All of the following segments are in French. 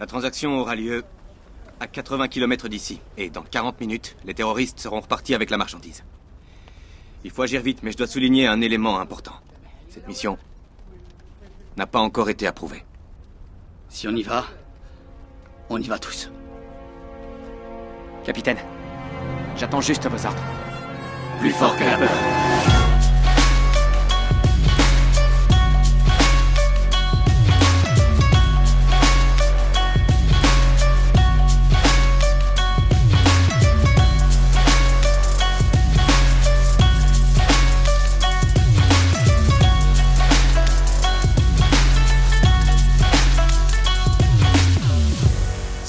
La transaction aura lieu à 80 km d'ici. Et dans 40 minutes, les terroristes seront repartis avec la marchandise. Il faut agir vite, mais je dois souligner un élément important. Cette mission n'a pas encore été approuvée. Si on y va, on y va tous. Capitaine, j'attends juste vos ordres. Plus fort que la peur.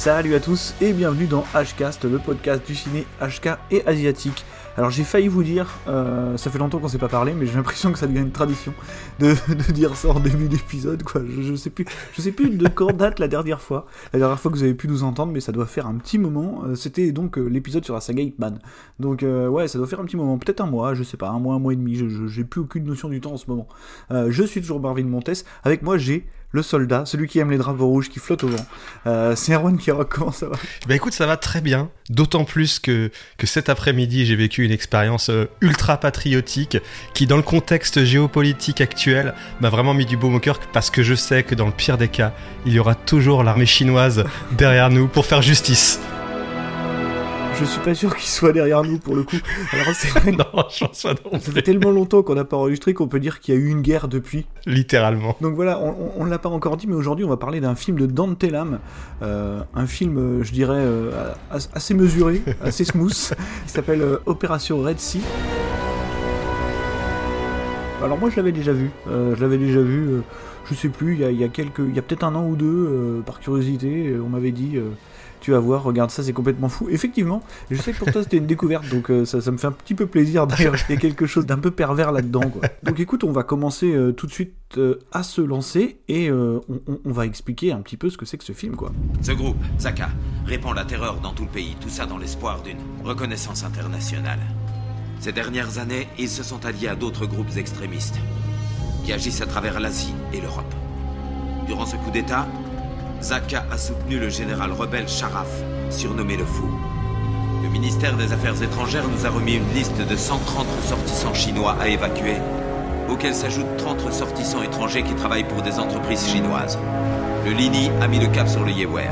Salut à tous et bienvenue dans Hcast, le podcast du ciné HK et asiatique. Alors j'ai failli vous dire, euh, ça fait longtemps qu'on s'est pas parlé, mais j'ai l'impression que ça devient une tradition de, dire ça en début d'épisode, quoi. Je, je sais plus, je sais plus de quand date la dernière fois, la dernière fois que vous avez pu nous entendre, mais ça doit faire un petit moment. Euh, C'était donc euh, l'épisode sur la saga Hitman. Donc ouais, ça doit faire un petit moment, peut-être un mois, je sais pas, un mois, un mois et demi. Je, j'ai plus aucune notion du temps en ce moment. Je suis toujours Marvin Montes. Avec moi j'ai le soldat, celui qui aime les drapeaux rouges qui flottent au vent. Euh, c'est Erwan qui comment ça va? Bah écoute, ça va très bien. D'autant plus que, que cet après-midi, j'ai vécu une expérience euh, ultra patriotique qui, dans le contexte géopolitique actuel, m'a vraiment mis du baume au cœur parce que je sais que dans le pire des cas, il y aura toujours l'armée chinoise derrière nous pour faire justice. Je suis pas sûr qu'il soit derrière nous pour le coup. Alors c'est vrai non, je pense pas non ça fait tellement longtemps qu'on n'a pas enregistré qu'on peut dire qu'il y a eu une guerre depuis. Littéralement. Donc voilà, on, ne l'a pas encore dit, mais aujourd'hui on va parler d'un film de Dante Lam, euh, un film, je dirais, euh, as- assez mesuré, assez smooth, qui s'appelle euh, Opération Red Sea. Alors moi je l'avais déjà vu, euh, je l'avais déjà vu, je sais plus, il y a, il y a quelques, il y a peut-être un an ou deux, par curiosité, on m'avait dit, tu vas voir, regarde ça, c'est complètement fou. Effectivement, je sais que pour toi c'était une découverte, donc euh, ça, me fait un petit peu plaisir d'ailleurs, il quelque chose d'un peu pervers là-dedans. Donc écoute, on va commencer euh, tout de suite euh, à se lancer et on- on va expliquer un petit peu ce que c'est que ce film, quoi. Ce groupe, Zaka, répand la terreur dans tout le pays, tout ça dans l'espoir d'une reconnaissance internationale. Ces dernières années, ils se sont alliés à d'autres groupes extrémistes qui agissent à travers l'Asie et l'Europe. Durant ce coup d'État, Zaka a soutenu le général rebelle Sharaf, surnommé le Fou. Le ministère des Affaires étrangères nous a remis une liste de 130 ressortissants chinois à évacuer, auxquels s'ajoutent 30 ressortissants étrangers qui travaillent pour des entreprises chinoises. Le Lini a mis le cap sur le Yewer.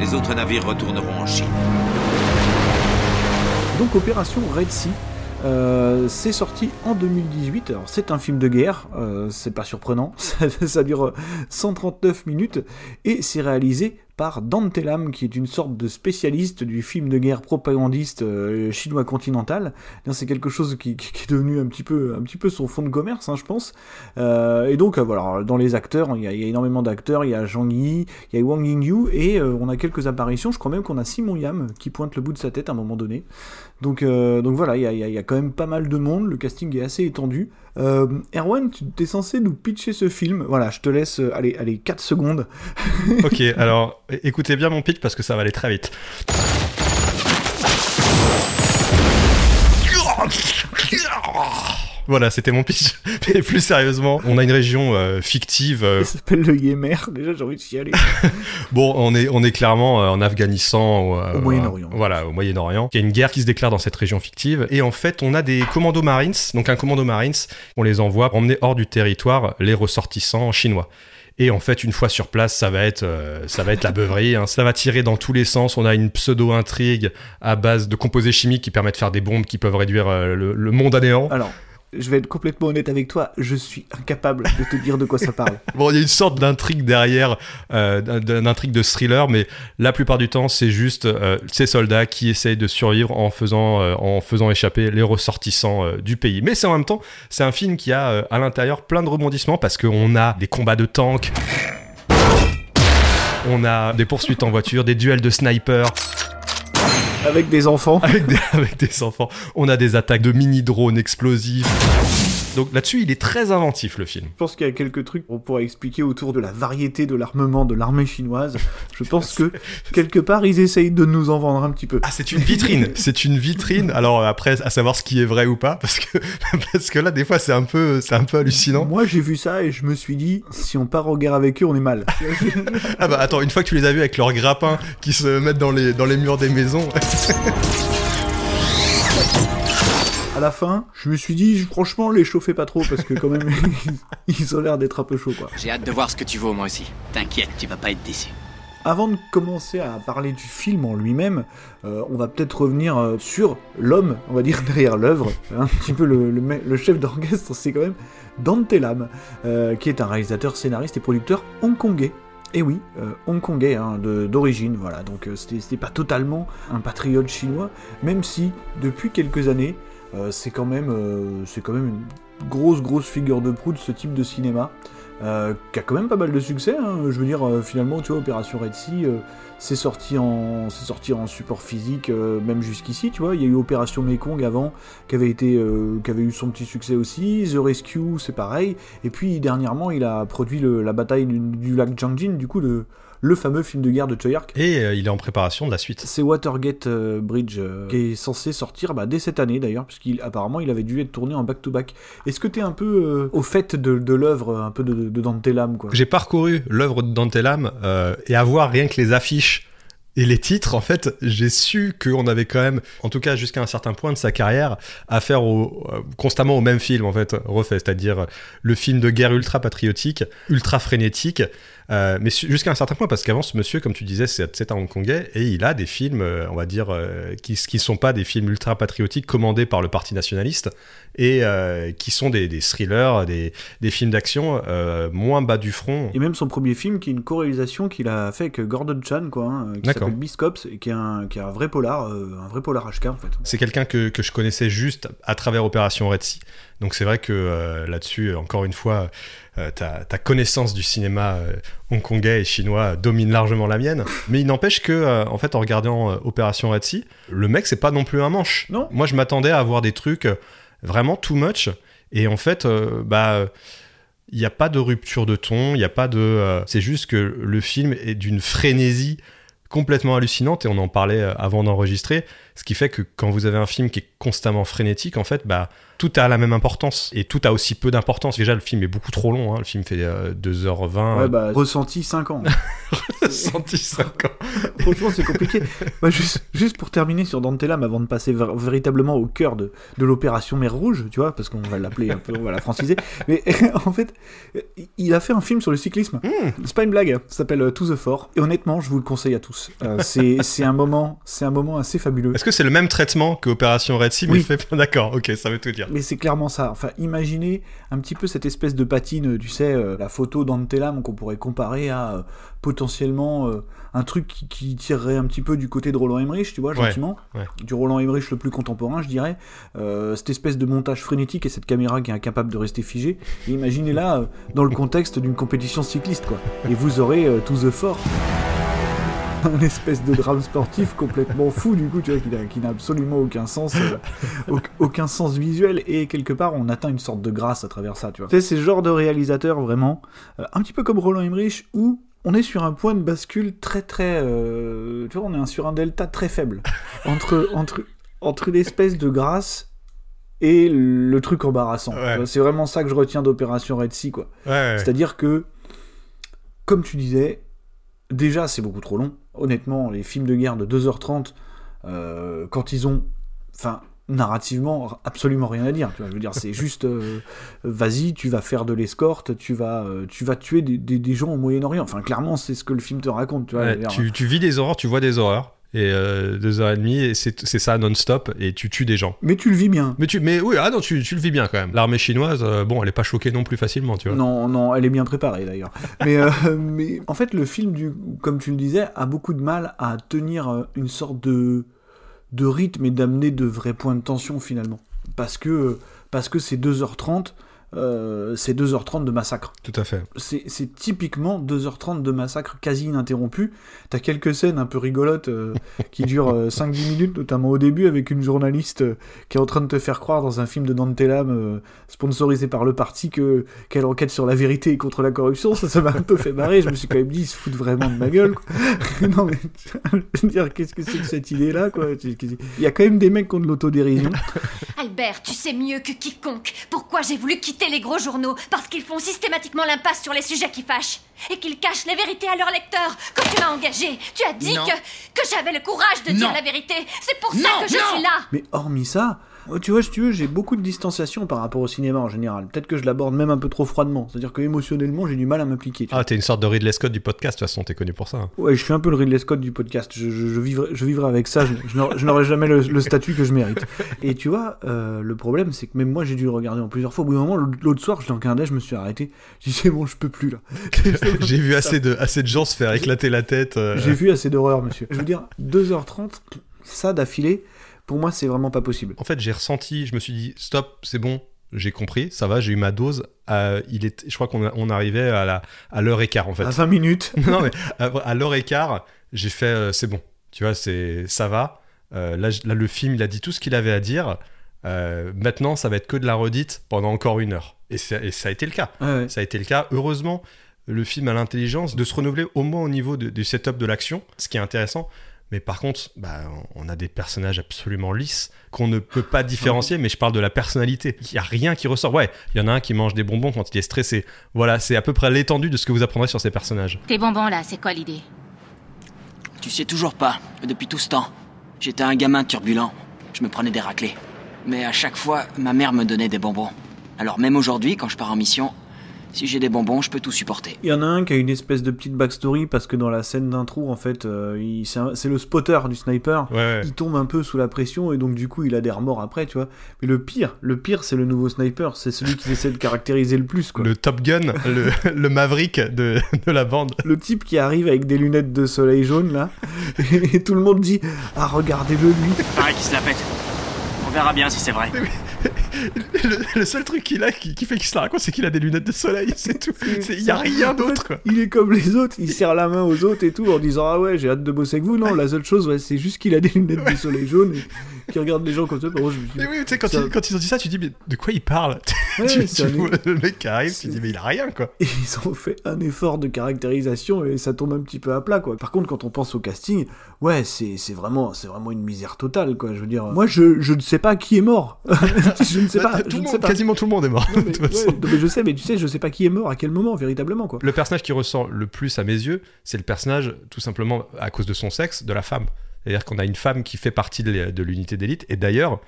Les autres navires retourneront en Chine. Donc Opération Red Sea, euh, c'est sorti en 2018. Alors c'est un film de guerre, euh, c'est pas surprenant. Ça, dure euh, 139 minutes et c'est réalisé par Dante Lam, qui est une sorte de spécialiste du film de guerre propagandiste euh, chinois continental. C'est quelque chose qui, est devenu un petit peu, un son fond de commerce, hein, je pense. Euh, et donc euh, voilà, dans les acteurs, il y y a énormément d'acteurs. Il y a Zhang Yi, il y a Wang Yingyu et euh, on a quelques apparitions. Je crois même qu'on a Simon Yam qui pointe le bout de sa tête à un moment donné. Donc, euh, donc voilà, il y a, il y a- il y a quand même pas mal de monde, le casting est assez étendu. Euh, Erwan, tu es censé nous pitcher ce film. Voilà, je te laisse, euh, allez, allez, 4 secondes. Ok, alors écoutez bien mon pitch parce que ça va aller très vite. Voilà, c'était mon pitch. Mais plus sérieusement, on a une région euh, fictive. euh, Ça s'appelle le Yémer. Déjà, j'ai envie de chialer. Bon, on est, on est clairement euh, en Afghanistan. euh, Au Moyen-Orient. Voilà, au Moyen-Orient. Il y a une guerre qui se déclare dans cette région fictive. Et en fait, on a des commandos marines. Donc, un commando marines, on les envoie emmener hors du territoire les ressortissants chinois. Et en fait, une fois sur place, ça va être, euh, ça va être la beuverie. hein. Ça va tirer dans tous les sens. On a une pseudo-intrigue à base de composés chimiques qui permettent de faire des bombes qui peuvent réduire euh, le, le monde à néant. Alors, je vais être complètement honnête avec toi, je suis incapable de te dire de quoi ça parle. Bon, il y a une sorte d'intrigue derrière, euh, d'un- d'un intrigue de thriller, mais la plupart du temps, c'est juste euh, ces soldats qui essayent de survivre en faisant, euh, en faisant échapper les ressortissants euh, du pays. Mais c'est en même temps, c'est un film qui a à l'intérieur plein de rebondissements parce qu'on a des combats de tanks. On a des poursuites en voiture, des duels de snipers Avec des enfants. avec des, enfants. On a des attaques de mini-drones explosifs. Donc là-dessus, il est très inventif le film. Je pense qu'il y a quelques trucs qu'on pourrait expliquer autour de la variété de l'armement de l'armée chinoise. Je pense que quelque part, ils essayent de nous en vendre un petit peu. Ah, c'est une vitrine. c'est une vitrine. Alors après, à savoir ce qui est vrai ou pas, parce que parce que là, des fois, c'est un peu, c'est un peu hallucinant. Moi, j'ai vu ça et je me suis dit, si on part au guerre avec eux, on est mal. ah bah attends, une fois que tu les as vus avec leurs grappins qui se mettent dans les dans les murs des maisons. À la fin, je me suis dit, franchement, les chauffez pas trop parce que quand même, ils ont l'air d'être un peu chauds, quoi. J'ai hâte de voir ce que tu vaux, moi aussi. T'inquiète, tu vas pas être déçu. Avant de commencer à parler du film en lui-même, euh, on va peut-être revenir euh, sur l'homme, on va dire, derrière l'œuvre. Un petit peu le, le, chef d'orchestre, c'est quand même Dante Lam, euh, qui est un réalisateur, scénariste et producteur hongkongais. Et oui, hongkongais hein, d'origine, voilà. Donc c'était pas totalement un patriote chinois, même si depuis quelques années, c'est quand même euh, c'est quand même une grosse grosse figure de proue de ce type de cinéma euh, qui a quand même pas mal de succès. Hein. Je veux dire, finalement, tu vois, Opération Red Sea, c'est sorti en sorti en support physique, même jusqu'ici, tu vois. Il y a eu Opération Mekong avant, qui avait eu son petit succès aussi. The Rescue, c'est pareil. Et puis dernièrement, il a produit la bataille du, lac Jiangjin, du coup le le fameux film de guerre de Choyark. Et euh, il est en préparation de la suite. C'est Watergate euh, Bridge euh, qui est censé sortir bah, dès cette année d'ailleurs, puisqu'apparemment il avait dû être tourné en back-to-back. Est-ce que tu es un peu au fait de, l'œuvre un peu de, de Dante Lam J'ai parcouru l'œuvre de Dante Lam et à voir rien que les affiches et les titres, en fait, j'ai su qu'on avait quand même, en tout cas jusqu'à un certain point de sa carrière, affaire au, constamment au même film, en fait, refait, c'est-à-dire le film de guerre ultra patriotique, ultra frénétique, euh, mais jusqu'à un certain point, parce qu'avant, ce monsieur, comme tu disais, c'est un hongkongais, et il a des films, euh, on va dire, euh, qui ne sont pas des films ultra-patriotiques commandés par le parti nationaliste, et qui sont des, thrillers, des, des films d'action moins bas du front. Et même son premier film, qui est une co-réalisation qu'il a fait avec Gordon Chan, quoi, hein, qui s'appelle Beast et qui est un, qui est un vrai polar, un vrai polar HK, en fait. C'est quelqu'un que, que, je connaissais juste à travers Opération Red Sea. Donc c'est vrai que là-dessus, encore une fois, euh, ta, connaissance du cinéma euh, hongkongais et chinois domine largement la mienne. Mais il n'empêche que, euh, en fait, en regardant Opération Red Sea, le mec, c'est pas non plus un manche. Non. Moi, je m'attendais à avoir des trucs vraiment too much. Et en fait, bah il n'y a pas de rupture de ton, il n'y a pas de... c'est juste que le film est d'une frénésie complètement hallucinante et on en parlait avant d'enregistrer, ce qui fait que quand vous avez un film qui est constamment frénétique, en fait, bah tout a la même importance et tout a aussi peu d'importance. Déjà, le film est beaucoup trop long. Hein. Le film fait 2h20. Euh, ouais, bah, ressenti 5 ans. ressenti 5 ans. Franchement, c'est compliqué. Bah, juste, juste, pour terminer sur Dante Lam, avant de passer véritablement au cœur de, de l'opération Mer Rouge, tu vois, parce qu'on va l'appeler un peu, on va la franciser. Mais en fait, il a fait un film sur le cyclisme. Hmm. C'est pas une blague. Ça s'appelle euh, To the Fort. Et honnêtement, je vous le conseille à tous. Euh, c'est un moment, c'est un moment assez fabuleux. Est-ce que c'est le même traitement que Opération Red Sea, oui. fait D'accord, ok, ça veut tout dire mais c'est clairement ça. Enfin, imaginez un petit peu cette espèce de patine, tu sais, euh, la photo d'Antelam qu'on pourrait comparer à euh, potentiellement euh, un truc qui, tirerait un petit peu du côté de Roland Emmerich, tu vois, gentiment. Du Roland Emmerich le plus contemporain, je dirais. cette espèce de montage frénétique et cette caméra qui est incapable de rester figée. imaginez là dans le contexte d'une compétition cycliste, quoi. Et vous aurez To the Fort un espèce de drame sportif complètement fou du coup tu vois qui n'a absolument aucun sens euh, aucun sens visuel. Et quelque part on atteint une sorte de grâce à travers ça tu vois. C'est ce genre de réalisateur vraiment euh, un petit peu comme Roland Emmerich où on est sur un point de bascule très très euh, tu vois on est sur un delta très faible. Entre entre entre une espèce de grâce et le truc embarrassant. C'est vraiment ça que je retiens d'opération Red Sea quoi. C'est-à-dire que comme tu disais déjà c'est beaucoup trop long honnêtement, les films de guerre de 2h30, euh, quand ils ont. Enfin, narrativement, absolument rien à dire. Tu vois, je veux dire, c'est juste, euh, vas-y, tu vas faire de l'escorte, tu vas, euh, tu vas tuer des, gens au Moyen-Orient. Enfin, clairement, c'est ce que le film te raconte. Tu, vois, tu, tu, vis des horreurs, tu vois des horreurs et euh, deux heures et demie et c'est ça non-stop et tu tues des gens. Mais tu le vis bien. Mais tu mais oui ah non tu, tu le vis bien quand même. L'armée chinoise euh, bon elle est pas choquée non plus facilement tu vois. Non non elle est bien préparée d'ailleurs. mais euh, mais en fait le film du comme tu le disais a beaucoup de mal à tenir une sorte de de rythme et d'amener de vrais points de tension finalement parce que parce que c'est 2h30 euh, c'est 2h30 de massacre. Tout à fait. C'est typiquement 2h30 de massacre quasi ininterrompu. T'as quelques scènes un peu rigolotes euh, qui durent euh, 5-10 minutes, notamment au début, avec une journaliste euh, qui est en train de te faire croire dans un film de Dante Lam euh, sponsorisé par le parti que qu'elle enquête sur la vérité et contre la corruption. Ça, ça m'a un peu fait marrer. Je me suis quand même dit, ils se foutent vraiment de ma gueule. quoi. non mais, je veux dire, qu'est-ce que c'est que cette idée-là, quoi? Il y a quand même des mecs qui ont de l'autodérision. Albert, tu sais mieux que quiconque pourquoi j'ai voulu quitter les gros journaux. Parce qu'ils font systématiquement l'impasse sur les sujets qui fâchent. Et qu'ils cachent les vérités à leurs lecteurs. Quand tu m'as engagé, tu as dit Non. que, que j'avais le courage de dire la vérité. C'est pour ça que je non. suis là. Mais hormis ça, tu vois, si tu veux, j'ai beaucoup de distanciation par rapport au cinéma en général. Peut-être que je l'aborde même un peu trop froidement. C'est-à-dire que émotionnellement, j'ai du mal à m'impliquer. Ah, t'es une sorte de Ridley Scott du podcast, de toute façon, t'es connu pour ça. hein. Ouais, je suis un peu le Ridley Scott du podcast. Je, je, je vivrai, je vivrai avec ça. Je, je n'aurai- jamais le, le statut que je mérite. Et tu vois, euh, le problème, c'est que même moi, j'ai dû le regarder en plusieurs fois. Au bout d'un moment, l'autre soir, je l'enquindais, je me suis arrêté. J'ai dit, c'est bon, je peux plus là. J'ai vu assez de, assez de gens se faire éclater la tête. euh, J'ai vu assez d'horreur, monsieur. Je veux dire, 2h30, ça d'affilée, pour moi, c'est vraiment pas possible. En fait, j'ai ressenti, je me suis dit, stop, c'est bon, j'ai compris, ça va, j'ai eu ma dose. Euh, il est, je crois qu'on on arrivait à la à l'heure et quart en fait. À 20 minutes. non mais à, à l'heure et quart, j'ai fait, euh, c'est bon, tu vois, c'est ça va. Euh, là, là, le film, il a dit tout ce qu'il avait à dire. Euh, maintenant, ça va être que de la redite pendant encore une heure. Et, ça a été le cas. Ouais. Ça a été le cas. Heureusement, le film a l'intelligence de se renouveler au moins au niveau de- du setup de l'action, ce qui est intéressant. Mais par contre, bah, on a des personnages absolument lisses qu'on ne peut pas différencier, mais je parle de la personnalité. Il n'y a rien qui ressort. Ouais, il y en a un qui mange des bonbons quand il est stressé. Voilà, c'est à peu près l'étendue de ce que vous apprendrez sur ces personnages. Tes bonbons là, c'est quoi l'idée? Tu sais toujours pas, depuis tout ce temps. J'étais un gamin turbulent. Je me prenais des raclés. Mais à chaque fois, ma mère me donnait des bonbons. Alors même aujourd'hui, quand je pars en mission, si j'ai des bonbons, je peux tout supporter. Il y en a un qui a une espèce de petite backstory parce que dans la scène d'intro, en fait, euh, il- c'est un- c'est le spotter du sniper. Ouais, ouais. Il tombe un peu sous la pression et donc du coup il a des remords après, tu vois. Mais le pire, le pire c'est le nouveau sniper, c'est celui qui essaie de caractériser le plus, quoi. Le... Le Top Gun, le, le Maverick de, de la bande. type qui arrive avec des lunettes de soleil jaune là, et, tout le monde dit Ah, regardez-le lui Pareil qui se la pète. On verra bien si c'est vrai. Le, le seul truc qu'il a qui, qui fait qu'il se la raconte, c'est qu'il a des lunettes de soleil, c'est tout. Il n'y a rien d'autre. Il est comme les autres, il serre la main aux autres et tout en disant Ah ouais, j'ai hâte de bosser avec vous. Non, la seule chose, ouais, c'est juste qu'il a des lunettes de soleil jaune et qu'il regarde les gens comme ça. Contre, je me Mais oui, tu sais, quand, Ça- ils, quand ils ont dit ça, tu dis, mais de quoi il parle? Ouais, tu, tu un- vois le mec qui arrive, tu dis, mais il a rien, quoi. Et ils ont fait un effort de caractérisation et ça tombe un petit peu à plat quoi. Par contre quand on pense au casting, ouais c'est vraiment vraiment une misère totale quoi. Je veux dire, moi je, je ne sais pas qui est mort. je ne sais pas. Tout je le ne monde- sais pas. quasiment tout le monde est mort, Non, de mais, toute ouais, façon. non, mais je sais, mais tu sais, je sais pas qui est mort à quel moment véritablement quoi. Le personnage qui ressort le plus à mes yeux, c'est le personnage, tout simplement, à cause de son sexe, de la femme. C'est-à-dire qu'on a une femme qui fait partie de l'unité d'élite. Et d'ailleurs,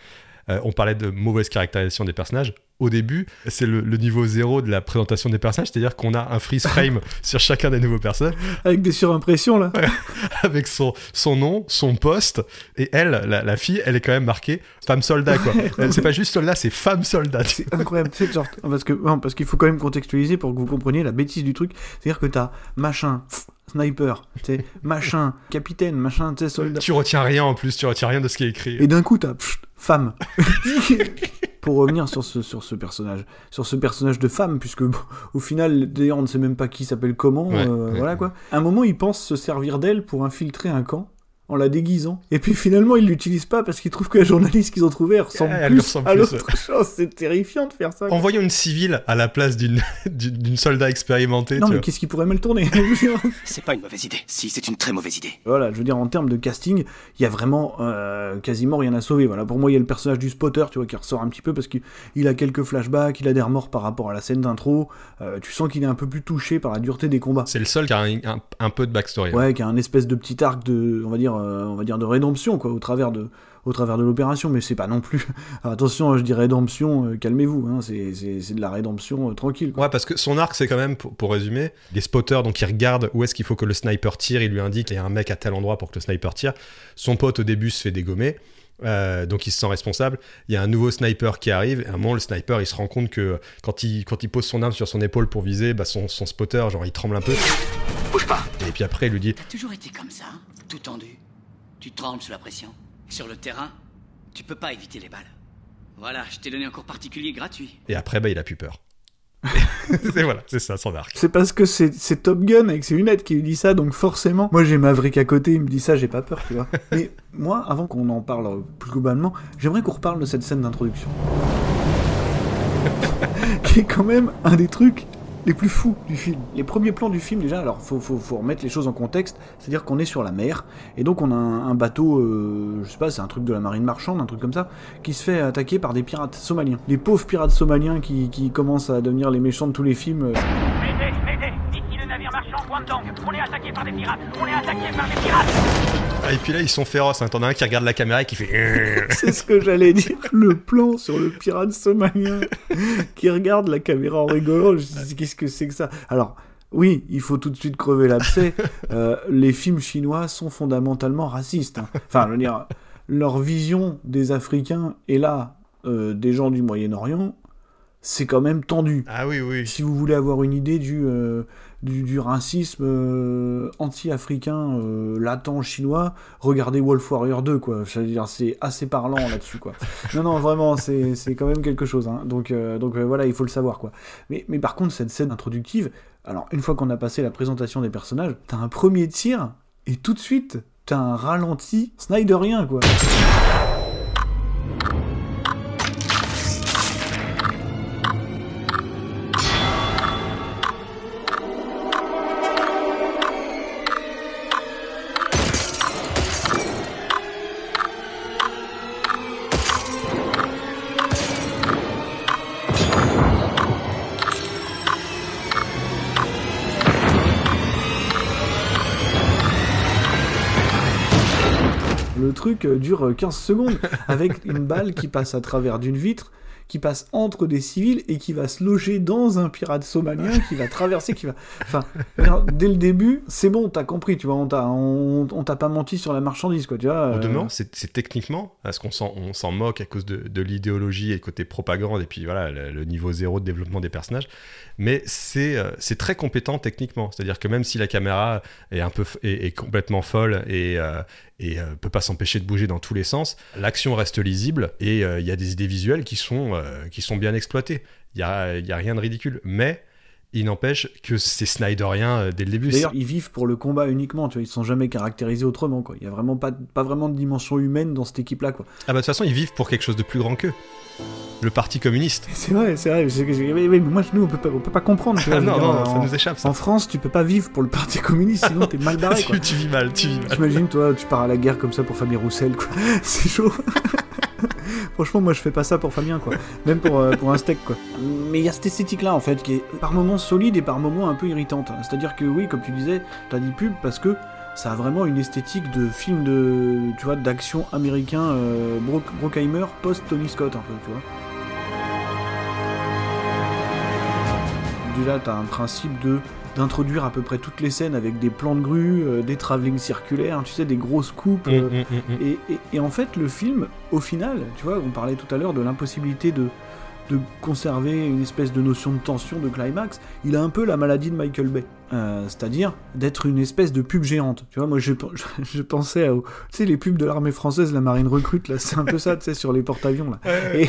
euh, on parlait de mauvaise caractérisation des personnages. Au début, c'est le, le niveau zéro de la présentation des personnages, c'est-à-dire qu'on a un freeze frame sur chacun des nouveaux personnages Avec des surimpressions là. avec son, son nom, son poste, et elle, la, la fille, elle est quand même marquée femme soldat, quoi. Euh, c'est pas juste soldat, c'est femme soldat. C'est incroyable, sais, genre, parce non, parce qu'il faut quand même contextualiser pour que vous compreniez la bêtise du truc. C'est-à-dire que t'as machin, pff, sniper, tu sais, machin, capitaine, machin, tu sais, soldat. Tu retiens rien en plus, tu retiens rien de ce qui est écrit. Et d'un coup, t'as femme. Pour revenir sur ce, sur ce personnage, sur ce personnage de femme, puisque bon, au final, d'ailleurs, on ne sait même pas qui s'appelle comment, Ouais, euh, ouais, voilà ouais. quoi. À un moment, il pense se servir d'elle pour infiltrer un camp en la déguisant. Et puis finalement, il l'utilise pas parce qu'il trouve que la journaliste qu'ils ont trouvée ressemble plus à l'autre chose. C'est terrifiant de faire ça. Envoyons une civile à la place d'une d'une soldat expérimentée. Non, tu mais qu'est-ce qui pourrait mal tourner? C'est pas une mauvaise idée. Si, c'est une très mauvaise idée. Voilà, je veux dire, en termes de casting, il y a vraiment euh, quasiment rien à sauver. Voilà, pour moi, il y a le personnage du spotter, tu vois, qui ressort un petit peu parce qu'il il a quelques flashbacks, il a des remords par rapport à la scène d'intro. Euh, tu sens qu'il est un peu plus touché par la dureté des combats. C'est le seul qui a un, un- un peu de backstory. Ouais, qui a un espèce de petit arc de, on va dire, on va dire de rédemption, quoi, au travers de, au travers de l'opération. Mais c'est pas non plus. Attention, je dis rédemption, euh, calmez-vous. Hein, c'est, c'est, c'est de la rédemption euh, tranquille. Quoi. Ouais, parce que son arc, c'est quand même, pour, pour résumer, des spotters, donc il regarde où est-ce qu'il faut que le sniper tire, il lui indique qu'il y a un mec à tel endroit pour que le sniper tire. Son pote, au début, se fait dégommer. euh, donc il se sent responsable. Il y a un nouveau sniper qui arrive. Et à un moment, le sniper, il se rend compte que quand il, quand il pose son arme sur son épaule pour viser, bah, son, son spotter, genre, il tremble un peu. Bouge pas. Et puis après, il lui dit T'as toujours été comme ça, tout tendu. Tu trembles sous la pression. Sur le terrain, tu peux pas éviter les balles. Voilà, je t'ai donné un cours particulier gratuit. Et après, bah, il a plus peur. c'est voilà, c'est ça, son arc. C'est parce que c'est Top Gun avec ses lunettes qui lui dit ça, donc forcément, moi j'ai Maverick à côté, il me dit ça, j'ai pas peur, tu vois. Mais moi, avant qu'on en parle plus globalement, j'aimerais qu'on reparle de cette scène d'introduction. qui est quand même un des trucs les plus fous du film. Les premiers plans du film, déjà, alors faut, faut, faut remettre les choses en contexte, c'est-à-dire qu'on est sur la mer, et donc on a un, bateau, euh, je sais pas, c'est un truc de la marine marchande, un truc comme ça, qui se fait attaquer par des pirates somaliens. Les pauvres pirates somaliens qui, qui commencent à devenir les méchants de tous les films. euh, Guangdong On est attaqué par des pirates On est attaqué par des pirates Ah, et puis là, ils sont féroces. Hein. T'en as un qui regarde la caméra et qui fait. C'est ce que j'allais dire. Le plan sur le pirate somalien qui regarde la caméra en rigolant. Je me dis, qu'est-ce que c'est que ça? Alors, oui, il faut tout de suite crever l'abcès. Euh, les films chinois sont fondamentalement racistes. hein. Enfin, je veux dire, leur vision des Africains et là, euh, des gens du Moyen-Orient, c'est quand même tendu. Ah oui, oui. Si vous voulez avoir une idée du, euh, du, du racisme euh, anti-africain euh, latent chinois, regardez Wolf Warrior 2, quoi. C'est assez parlant là-dessus, quoi. Non, non, vraiment, c'est c'est quand même quelque chose. Hein. Donc, euh, donc voilà, il faut le savoir, quoi. Mais, mais par contre, cette scène introductive, alors une fois qu'on a passé la présentation des personnages, t'as un premier tir, et tout de suite, t'as un ralenti Snyderien, quoi. Dure euh, 15 secondes avec une balle qui passe à travers d'une vitre, qui passe entre des civils et qui va se loger dans un pirate somalien qui va traverser, qui va. Enfin, dès le début, c'est bon, t'as compris, tu vois, on t'a, on, on t'a pas menti sur la marchandise, quoi, tu vois. Euh, demeurant, c'est c'est techniquement, parce qu'on s'en on s'en moque à cause de, de l'idéologie et le côté propagande, et puis voilà, le, le niveau zéro de développement des personnages, mais c'est euh, c'est très compétent techniquement. C'est-à-dire que même si la caméra est, un peu, est, est complètement folle et, euh, et euh, peut pas s'empêcher de bouger dans tous les sens, l'action reste lisible et euh, il y a des idées visuelles qui sont, euh, qui sont bien exploitées. Il n'y a, y a rien de ridicule. Mais il n'empêche que c'est Snyderien euh, dès le début. D'ailleurs, ils vivent pour le combat uniquement, tu vois, ils sont jamais caractérisés autrement, quoi. Il y a vraiment pas, pas vraiment de dimension humaine dans cette équipe-là, quoi. Ah bah de toute façon, ils vivent pour quelque chose de plus grand qu'eux. Le Parti communiste. C'est vrai, c'est vrai. oui, mais moi, nous, on peut pas, on peut pas comprendre. tu vois, Ah non, non, ça en- nous échappe ça. En France, tu peux pas vivre pour le Parti communiste, sinon t'es mal barré, quoi. tu, tu vis mal, tu vis mal. T'imagines, toi, tu pars à la guerre comme ça pour Fabien Roussel, quoi. C'est chaud. Franchement, moi, je fais pas ça pour Fabien, quoi. Même pour, euh, pour un steak, quoi. Mais il y a cette esthétique-là, en fait, qui est par moments solide et par moments un peu irritante. C'est-à-dire que, oui, comme tu disais, t'as dit pub parce que ça a vraiment une esthétique de film de, tu vois, d'action américain, euh, Brock- Brockheimer post-Tony Scott, un peu, tu vois. T'as un principe de d'introduire à peu près toutes les scènes avec des plans de grue, euh, des travelling circulaires, tu sais, des grosses coupes. Hum, euh, hum, hum. et, et- et en fait, le film, au final, tu vois, on parlait tout à l'heure de l'impossibilité de, de conserver une espèce de notion de tension, de climax. Il a un peu la maladie de Michael Bay. Euh, C'est-à-dire d'être une espèce de pub géante. Tu vois, moi, je, je, je pensais à, tu sais, les pubs de l'armée française, la marine recrute, là, c'est un peu ça, tu sais, sur les porte-avions, là. Et,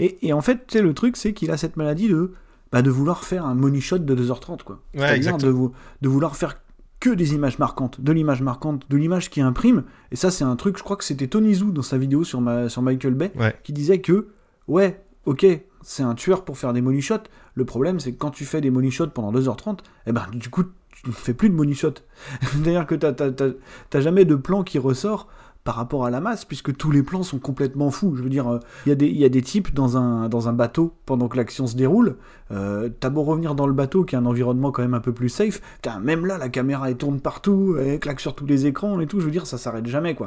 et, et en fait, tu sais, le truc, c'est qu'il a cette maladie de, bah, de vouloir faire un money shot de 2h30, quoi. Ouais, C'est-à-dire de, vou- de vouloir faire que des images marquantes, de l'image marquante, de l'image qui imprime. Et ça, c'est un truc, je crois que c'était Tony Zhu dans sa vidéo sur, ma, sur Michael Bay, Ouais. qui disait que, ouais, ok, c'est un tueur pour faire des money shots. Le problème, c'est que quand tu fais des money shots pendant 2h30, eh ben, du coup, tu ne fais plus de money shots. C'est-à-dire que t'as- t'as jamais de plan qui ressort par rapport à la masse, puisque tous les plans sont complètement fous. Je veux dire, euh, il y, a des- types dans un, dans un bateau pendant que l'action se déroule. Euh, T'as beau revenir dans le bateau, qui est un environnement quand même un peu plus safe. Putain, même là, la caméra elle tourne partout, elle claque sur tous les écrans et tout. Je veux dire, ça s'arrête jamais, quoi.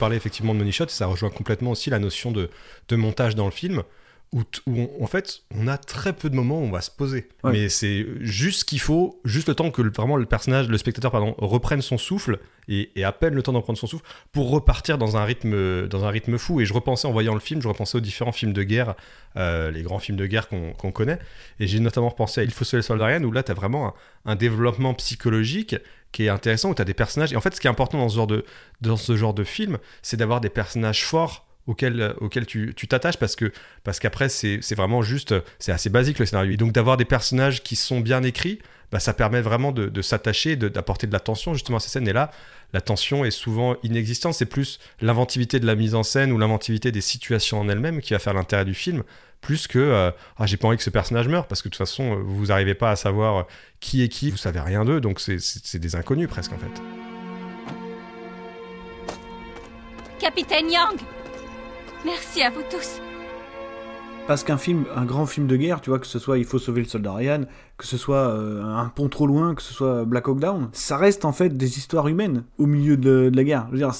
Parlais effectivement de money shot, ça rejoint complètement aussi la notion de, de montage dans le film, où, on- en fait on a très peu de moments où on va se poser. Ouais. Mais c'est juste qu'il faut, juste le temps que le- vraiment le personnage, le spectateur pardon, reprenne son souffle et, et à peine le temps d'en prendre son souffle pour repartir dans un rythme dans un rythme fou. Et je repensais en voyant le film, je repensais aux différents films de guerre, euh, les grands films de guerre qu'on connaît. Et j'ai notamment repensé à Il faut sauver le soldat Ryan où là tu as vraiment un, un développement psychologique qui est intéressant où tu as des personnages. Et en fait, ce qui est important dans ce genre de, dans ce genre de film, c'est d'avoir des personnages forts auxquels, euh, auxquels tu t'attaches parce que parce qu'après c'est vraiment juste c'est assez basique le scénario. Et donc d'avoir des personnages qui sont bien écrits bah, ça permet vraiment de, de s'attacher de- d'apporter de la tension justement à ces scènes. Et là la tension est souvent inexistante. C'est plus l'inventivité de la mise en scène ou l'inventivité des situations en elles-mêmes qui va faire l'intérêt du film plus que euh, ah j'ai pas envie que ce personnage meure parce que de toute façon euh, vous arrivez pas à savoir qui est qui. Vous savez rien d'eux donc c'est des inconnus presque en fait. Capitaine Yang Merci à vous tous. Parce qu'un film, un grand film de guerre, tu vois, que ce soit Il faut sauver le soldat Ryan, que ce soit euh, Un pont trop loin, que ce soit Black Hawk Down, ça reste en fait des histoires humaines au milieu de, la guerre. Je veux dire,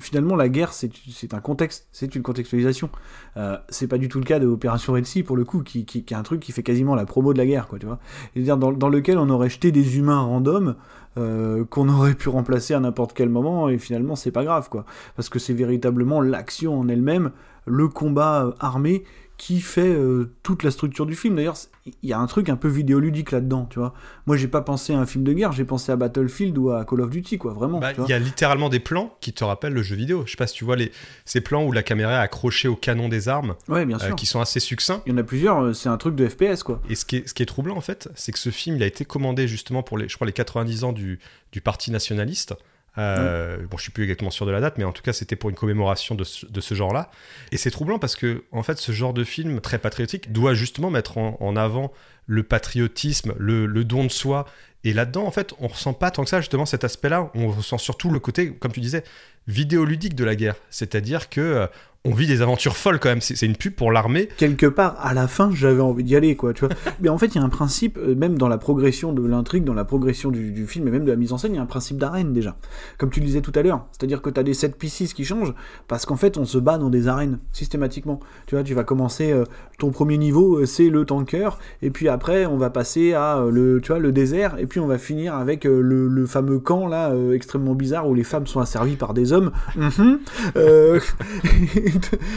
finalement, la guerre, c'est un contexte, c'est une contextualisation. Euh, c'est pas du tout le cas de Opération Red Sea, pour le coup, qui, est un truc qui fait quasiment la promo de la guerre, quoi, tu vois. Je veux dire, dans, dans lequel on aurait jeté des humains random, euh, qu'on aurait pu remplacer à n'importe quel moment, et finalement, c'est pas grave, quoi. Parce que c'est véritablement l'action en elle-même, le combat euh, armé, qui fait euh, toute la structure du film. D'ailleurs, il y a un truc un peu vidéoludique là-dedans, tu vois. Moi, j'ai pas pensé à un film de guerre, j'ai pensé à Battlefield ou à Call of Duty, quoi, vraiment. Bah. Il y a littéralement des plans qui te rappellent le jeu vidéo. Je sais pas si tu vois les, ces plans où la caméra est accrochée au canon des armes, Ouais, bien euh, qui sont assez succints. Il y en a plusieurs, euh, c'est un truc de FPS, quoi. Et ce qui, est, ce qui est troublant, en fait, c'est que ce film, il a été commandé justement pour les, je crois, les 90 ans du, du Parti nationaliste. Euh, Bon, je suis plus exactement sûr de la date, mais en tout cas, c'était pour une commémoration de ce, genre-là. Et c'est troublant parce que, en fait, ce genre de film très patriotique doit justement mettre en avant le patriotisme, le, don de soi. Et là-dedans, en fait, on ressent pas tant que ça justement cet aspect-là. On ressent surtout le côté, comme tu disais, vidéoludique de la guerre. C'est-à-dire que euh, on vit des aventures folles quand même. C'est une pub pour l'armée. quelque part, à la fin, j'avais envie d'y aller, quoi, tu. Mais en fait, il y a un principe, euh, même dans la progression de l'intrigue, dans la progression du, film et même de la mise en scène, il y a un principe d'arène déjà. Comme tu le disais tout à l'heure. C'est-à-dire que tu as des set pieces qui changent parce qu'en fait, on se bat dans des arènes, systématiquement. Tu vois, tu vas commencer, euh, ton premier niveau, c'est le tanker, et puis après, on va passer à euh, le, tu vois, le désert, et puis on va finir avec euh, le, le fameux camp, là, euh, extrêmement bizarre, où les femmes sont asservies par des hommes. Mhm.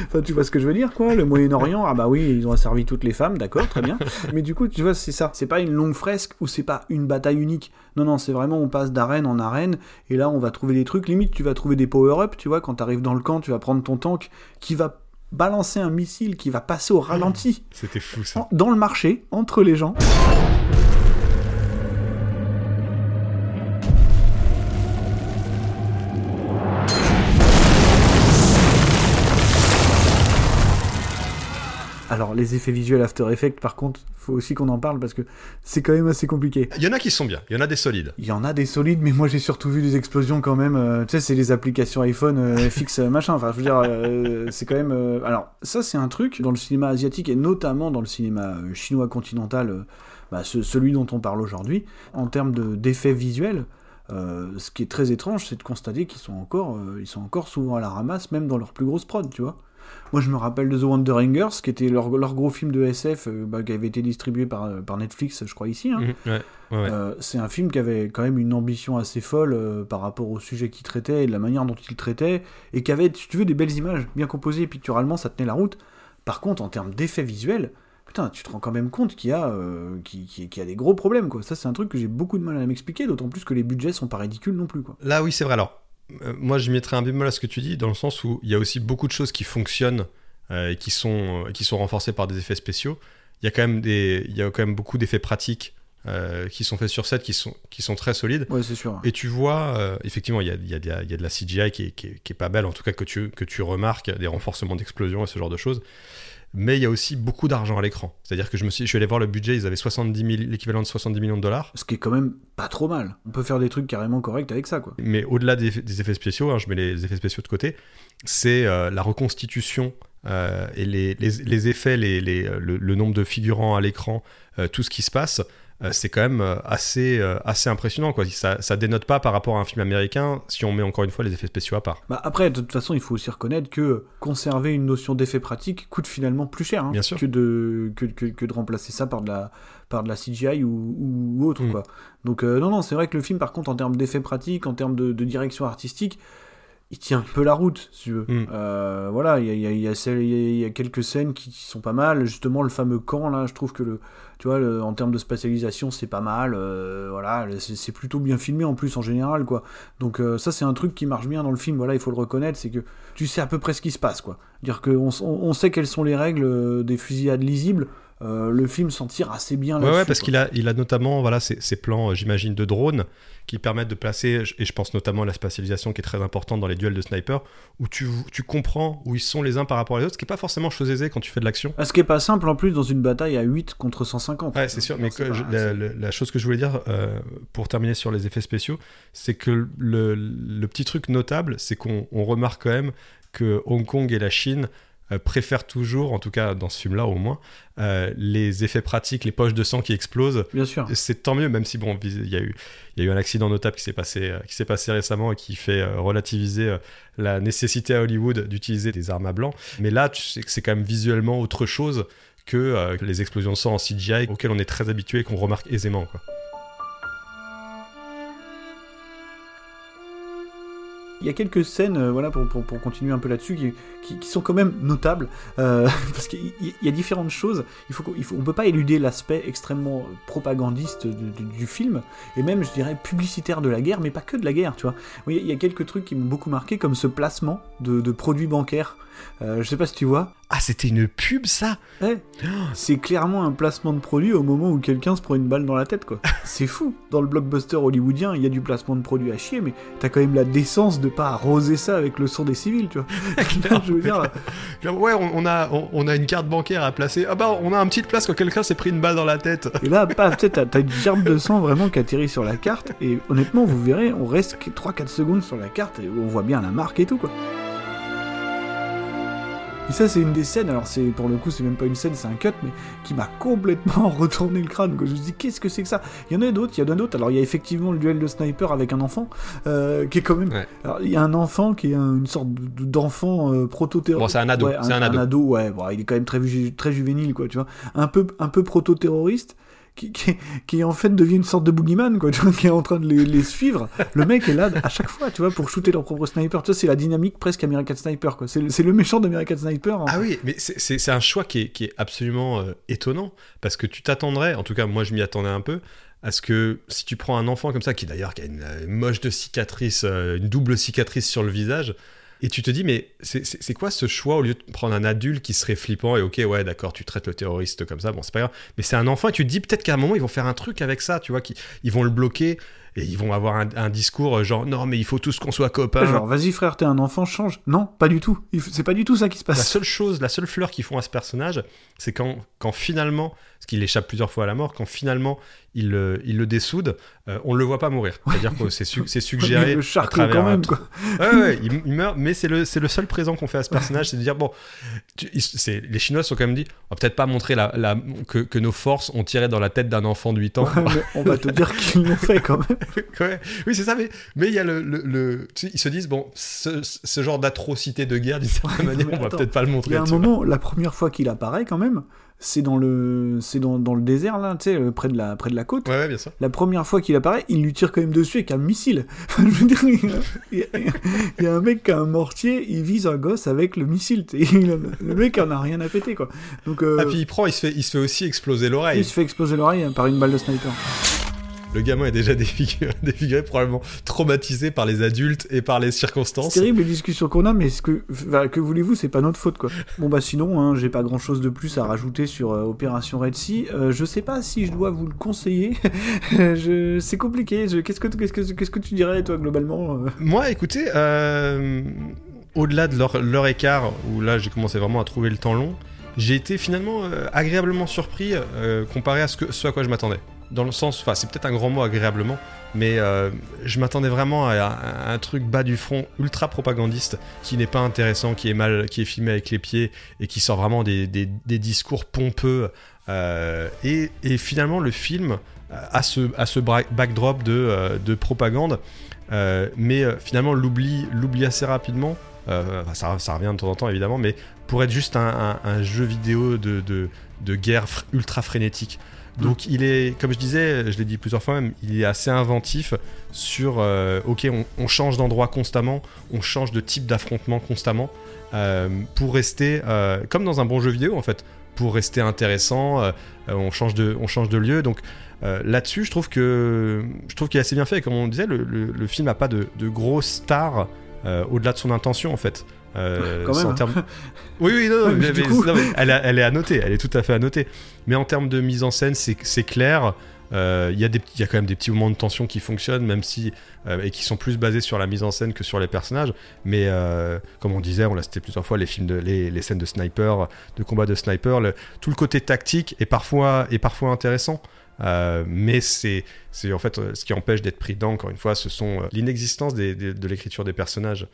Enfin, tu vois ce que je veux dire, quoi? Le Moyen-Orient, ah bah oui, ils ont asservi toutes les femmes, d'accord, très bien. Mais du coup, tu vois, c'est ça. C'est pas une longue fresque ou c'est pas une bataille unique. Non, non, c'est vraiment, on passe d'arène en arène, et là, on va trouver des trucs. Limite, tu vas trouver des power-up, tu vois, quand t'arrives dans le camp, tu vas prendre ton tank qui va balancer un missile qui va passer au ralenti C'était fou ça. en- dans le marché, entre les gens. Alors, les effets visuels After Effects, par contre, faut aussi qu'on en parle parce que c'est quand même assez compliqué. Il y en a qui sont bien, il y en a des solides. Il y en a des solides, mais moi j'ai surtout vu des explosions quand même. euh, tu sais, c'est les applications iPhone euh, fixes, euh, machin. Enfin, je veux dire, euh, c'est quand même. Alors, ça, c'est un truc dans le cinéma asiatique et notamment dans le cinéma chinois continental, bah, ce- celui dont on parle aujourd'hui, en termes de- d'effets visuels. euh, ce qui est très étrange, c'est de constater qu'ils sont encore, euh, ils sont encore souvent à la ramasse, même dans leurs plus grosses prods, tu vois. Moi, je me rappelle de The Wanderingers, qui était leur, leur gros film de SF, euh, bah, qui avait été distribué par, euh, par Netflix, je crois, ici. hein. Mhm, ouais, ouais, ouais. Euh, c'est un film qui avait quand même une ambition assez folle euh, par rapport au sujet qu'il traitait et de la manière dont il traitait, et qui avait, si tu veux, des belles images, bien composées, picturalement, ça tenait la route. Par contre, en termes d'effets visuels, putain, tu te rends quand même compte qu'il y, a, euh, qu'il- y a des gros problèmes, quoi. Ça, c'est un truc que j'ai beaucoup de mal à m'expliquer, d'autant plus que les budgets sont pas ridicules non plus, quoi. Là, oui, c'est vrai. Alors, moi, je mettrais un bémol à ce que tu dis, dans le sens où il y a aussi beaucoup de choses qui fonctionnent euh, et qui sont, euh, qui sont renforcées par des effets spéciaux. Il y a quand même, des, il y a quand même beaucoup d'effets pratiques euh, qui sont faits sur set, qui sont, qui sont très solides. Ouais, c'est sûr. Et tu vois, euh, effectivement, il y a, il y, a, il y a- il y a de la CGI qui est, qui, est, qui est pas belle, en tout cas que tu, que tu remarques, des renforcements d'explosion et ce genre de choses. Mais il y a aussi beaucoup d'argent à l'écran. C'est-à-dire que je, me suis, je suis allé voir le budget, ils avaient 70 000 l'équivalent de 70 millions de dollars. Ce qui est quand même pas trop mal. On peut faire des trucs carrément corrects avec ça, quoi. Mais au-delà des, des effets spéciaux, hein, je mets les effets spéciaux de côté, c'est euh, la reconstitution euh, et les, les- les effets, les- le, le nombre de figurants à l'écran, euh, tout ce qui se passe. Euh, c'est quand même euh, assez, euh, assez impressionnant. Quoi. Ça, ça dénote pas par rapport à un film américain si on met encore une fois les effets spéciaux à part. Bah après, de toute façon, il faut aussi reconnaître que conserver une notion d'effet pratique coûte finalement plus cher hein, Bien sûr. Que, de, que, que, que de remplacer ça par de la, par de la CGI ou, ou autre. Mm. Quoi. Donc euh, non, non, c'est vrai que le film, par contre, en termes d'effets pratiques, en termes de, de direction artistique, il tient un peu la route, si tu veux. Mm. Euh, voilà, il y a, y, a, y, y quelques scènes qui sont pas mal. Justement, le fameux camp, là, je trouve que, le, tu vois, le- en termes de spatialisation, c'est pas mal. Euh, voilà, c'est plutôt bien filmé en plus, en général, quoi. Donc euh, ça, c'est un truc qui marche bien dans le film, voilà, il faut le reconnaître, c'est que tu sais à peu près ce qui se passe, quoi. Dire qu'on on, on sait quelles sont les règles des fusillades lisibles. Euh, le film s'en tire assez bien là-dessus. ouais, parce qu'il a, il a notamment voilà, ces, ces plans, euh, j'imagine, de drones qui permettent de placer, et je pense notamment à la spatialisation qui est très importante dans les duels de sniper, où tu, tu comprends où ils sont les uns par rapport aux autres, ce qui n'est pas forcément chose aisée quand tu fais de l'action. Ah, Ce qui est pas simple en plus dans une bataille à 8 contre 150. Ouais, c'est sûr, mais que je- la, chose que je voulais dire euh, pour terminer sur les effets spéciaux, c'est que le, le petit truc notable, c'est qu'on on remarque quand même que Hong Kong et la Chine euh, préfèrent toujours, en tout cas dans ce film-là au moins, euh, les effets pratiques, les poches de sang qui explosent. Bien sûr. C'est tant mieux, même si bon, il y a eu, il y a eu un accident notable qui s'est passé, euh, qui s'est passé récemment et qui fait relativiser la nécessité à Hollywood d'utiliser des armes à blanc. Mais là, tu sais que c'est quand même visuellement autre chose que les explosions de sang en CGI auxquelles on est très habitué et qu'on remarque aisément. Quoi. Il y a quelques scènes, euh, voilà, pour, continuer un peu là-dessus, qui, sont quand même notables, euh, parce qu'il y, a différentes choses. On peut pas éluder l'aspect extrêmement propagandiste du, film, et même, je dirais, publicitaire de la guerre, mais pas que de la guerre, tu vois. Il y a quelques trucs qui m'ont beaucoup marqué, comme ce placement de produits bancaires. Euh, je sais pas si tu vois. Ah, c'était une pub ça Ouais. C'est clairement un placement de produit au moment où quelqu'un se prend une balle dans la tête, quoi. C'est fou. Dans le blockbuster hollywoodien, il y a du placement de produit à chier, mais t'as quand même la décence de pas arroser ça avec le sang des civils, tu vois. Je veux dire, Ouais, on, a, on, on a une carte bancaire à placer. Ah bah, on a un petit place quand quelqu'un s'est pris une balle dans la tête. et là, paf, t'as t'as une gerbe de sang vraiment qui atterrit sur la carte, et honnêtement, vous verrez, on reste que 3-4 secondes sur la carte, et on voit bien la marque et tout, quoi. Et ça, c'est une des scènes, alors c'est pour le coup, c'est même pas une scène, c'est un cut, mais qui m'a complètement retourné le crâne. Quoi. Je me suis dit, qu'est-ce que c'est que ça? Il y en a d'autres, il y en a d'autres. Alors, il y a effectivement le duel de sniper avec un enfant, euh, qui est quand même. Ouais. Alors, il y a un enfant qui est un- une sorte de- d'enfant euh, proto-terroriste. Bon, c'est un ado, Ouais, c'est un ado. ouais. Bon, il est quand même très, ju- très juvénile, quoi, tu vois. Un peu, un peu proto-terroriste. Qui, en fait devient une sorte de boogeyman, quoi, qui est en train de les, suivre. Le mec est là à chaque fois, tu vois, pour shooter leur propre sniper. C'est la dynamique presque American Sniper, quoi. C'est le, le méchant d'American Sniper. hein. Ah oui, mais c'est un choix qui est, qui est absolument euh, étonnant parce que tu t'attendrais, en tout cas moi je m'y attendais un peu, à ce que si tu prends un enfant comme ça qui d'ailleurs qui a une, euh, moche de cicatrice, euh, une double cicatrice sur le visage, et tu te dis mais c'est- quoi ce choix au lieu de prendre un adulte qui serait flippant et ok ouais d'accord tu traites le terroriste comme ça bon c'est pas grave, mais c'est un enfant et tu te dis peut-être qu'à un moment ils vont faire un truc avec ça, tu vois, qu'ils ils vont le bloquer et ils vont avoir un, un discours euh, genre non mais il faut tous qu'on soit copains. Genre, vas-y frère, t'es un enfant, change. Non, pas du tout. C'est pas du tout ça qui se La passe. seule chose, la seule fleur qu'ils font à ce personnage, c'est quand, quand finalement, parce qu'il échappe plusieurs fois à la mort, quand finalement il, il le dessoude, euh, on ne le voit pas mourir. C'est-à-dire que c'est su- suggéré. Le à charcle travers quand même, quoi. Ouais, ouais, il, il meurt, mais c'est le, le seul présent qu'on fait à ce personnage, c'est de dire bon, tu- les Chinois sont quand même dit, on va peut-être pas montrer la, la- que, que nos forces ont tiré dans la tête d'un enfant de 8 ans. Ouais, mais on va te dire qu'ils l'ont fait quand même. Ouais. Oui, c'est ça, mais mais il y a le. le- ils se disent, bon, ce, ce genre d'atrocité de guerre, d'une certaine manière, on va peut-être pas le Il montrer. y a un vois. moment, la première fois qu'il apparaît quand même, c'est dans le, c'est dans, dans le désert là, tu sais, euh, près de la, près de la côte. Ouais, ouais, bien sûr. La première fois qu'il apparaît, il lui tire quand même dessus avec un missile. Je veux dire, il y, a, il y il un mec qui a un mortier, il vise un gosse avec le missile. Il Le mec en a rien à péter quoi. Donc euh, Ah, puis il prend, il se fait, il se fait aussi exploser l'oreille. il se fait exploser l'oreille par une balle de sniper. Le gamin est déjà défiguré, défiguré, probablement traumatisé par les adultes et par les C'est circonstances. terrible les discussions qu'on a, mais ce que, voulez-vous, c'est pas notre faute quoi. Bon bah sinon, hein, j'ai pas grand chose de plus à rajouter sur euh, Opération Red Sea. Euh, je sais pas si je dois vous le conseiller. je... C'est compliqué. Je... Qu'est-ce que qu'est-ce que qu'est-ce que tu dirais toi globalement euh? Moi, écoutez, euh, au-delà de leur, leur écart, où là j'ai commencé vraiment à trouver le temps long, j'ai été finalement euh, agréablement surpris euh, comparé à ce, que, ce à quoi je m'attendais. Dans le sens, enfin c'est peut-être un grand mot agréablement, mais euh, je m'attendais vraiment à, un truc bas du front, ultra propagandiste, qui n'est pas intéressant, qui est mal, qui est filmé avec les pieds et qui sort vraiment des, discours pompeux. euh, et, finalement le film à ce, à ce backdrop de, euh, de propagande, mais finalement l'oublie l'oublie assez rapidement. Ça, revient de temps en temps évidemment, mais pour être juste un, jeu vidéo de, guerre ultra frénétique. Donc il est, comme je disais, je l'ai dit plusieurs fois même, il est assez inventif sur, euh, ok, on, change d'endroit constamment, on change de type d'affrontement constamment, euh, pour rester, euh, comme dans un bon jeu vidéo en fait, pour rester intéressant, on, change de, lieu. Donc là-dessus, je trouve que je qu'il est assez bien fait. Comme on disait, le, film n'a pas de, de grosses stars euh, au-delà de son intention en fait. Euh, Quand même, en hein. termes- Oui, oui, non, mais- mais coup- non, mais elle, a- elle est à noter, elle est tout à fait à noter. Mais en termes de mise en scène, c'est clair. Euh, Il y, y a quand même des petits moments de tension qui fonctionnent, même si euh, et qui sont plus basés sur la mise en scène que sur les personnages. Mais euh, comme on disait, on l'a cité plusieurs fois, les films, de, les, les scènes de sniper, de combat de sniper, le- tout le côté tactique est parfois est parfois intéressant. Euh, mais c'est en fait euh, ce qui empêche d'être pris dedans. Encore une fois, ce sont euh, l'inexistence de l'écriture des personnages